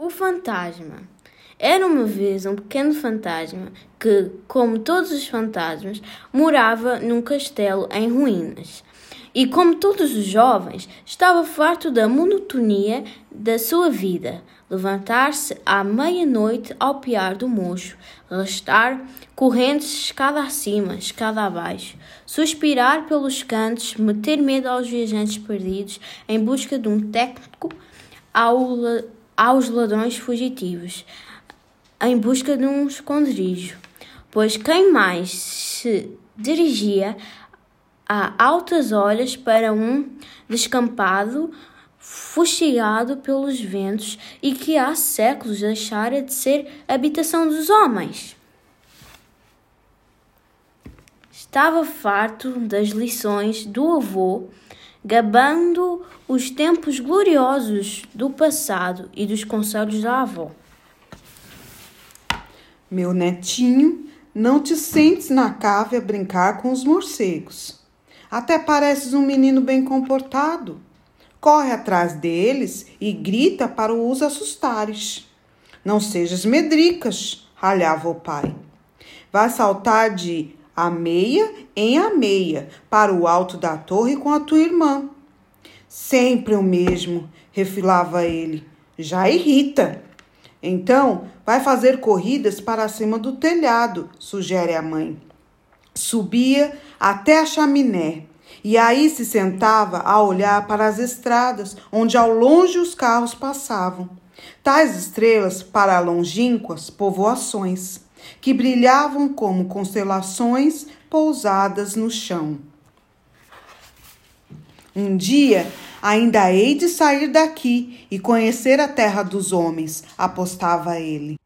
O fantasma. Era uma vez um pequeno fantasma que, como todos os fantasmas, morava num castelo em ruínas. E, como todos os jovens, estava farto da monotonia da sua vida. Levantar-se à meia-noite ao piar do mocho, arrastar correntes escada acima, escada abaixo, suspirar pelos cantos, meter medo aos viajantes perdidos em busca de um técnico ao aos ladrões fugitivos, em busca de um esconderijo, pois quem mais se dirigia a altas horas para um descampado fustigado pelos ventos e que há séculos deixara de ser habitação dos homens. Estava farto das lições do avô gabando os tempos gloriosos do passado e dos conselhos da avó. Meu netinho, não te sentes na cave a brincar com os morcegos. Até pareces um menino bem comportado. Corre atrás deles e grita para os assustares. Não sejas medricas, ralhava o pai. Vai saltar de a meia em a meia, para o alto da torre com a tua irmã. Sempre o mesmo, refilava ele. Já irrita. Então, vai fazer corridas para cima do telhado, sugere a mãe. Subia até a chaminé e aí se sentava a olhar para as estradas onde ao longe os carros passavam. Tais estrelas para longínquas povoações que brilhavam como constelações pousadas no chão. Um dia ainda hei de sair daqui e conhecer a terra dos homens, apostava ele.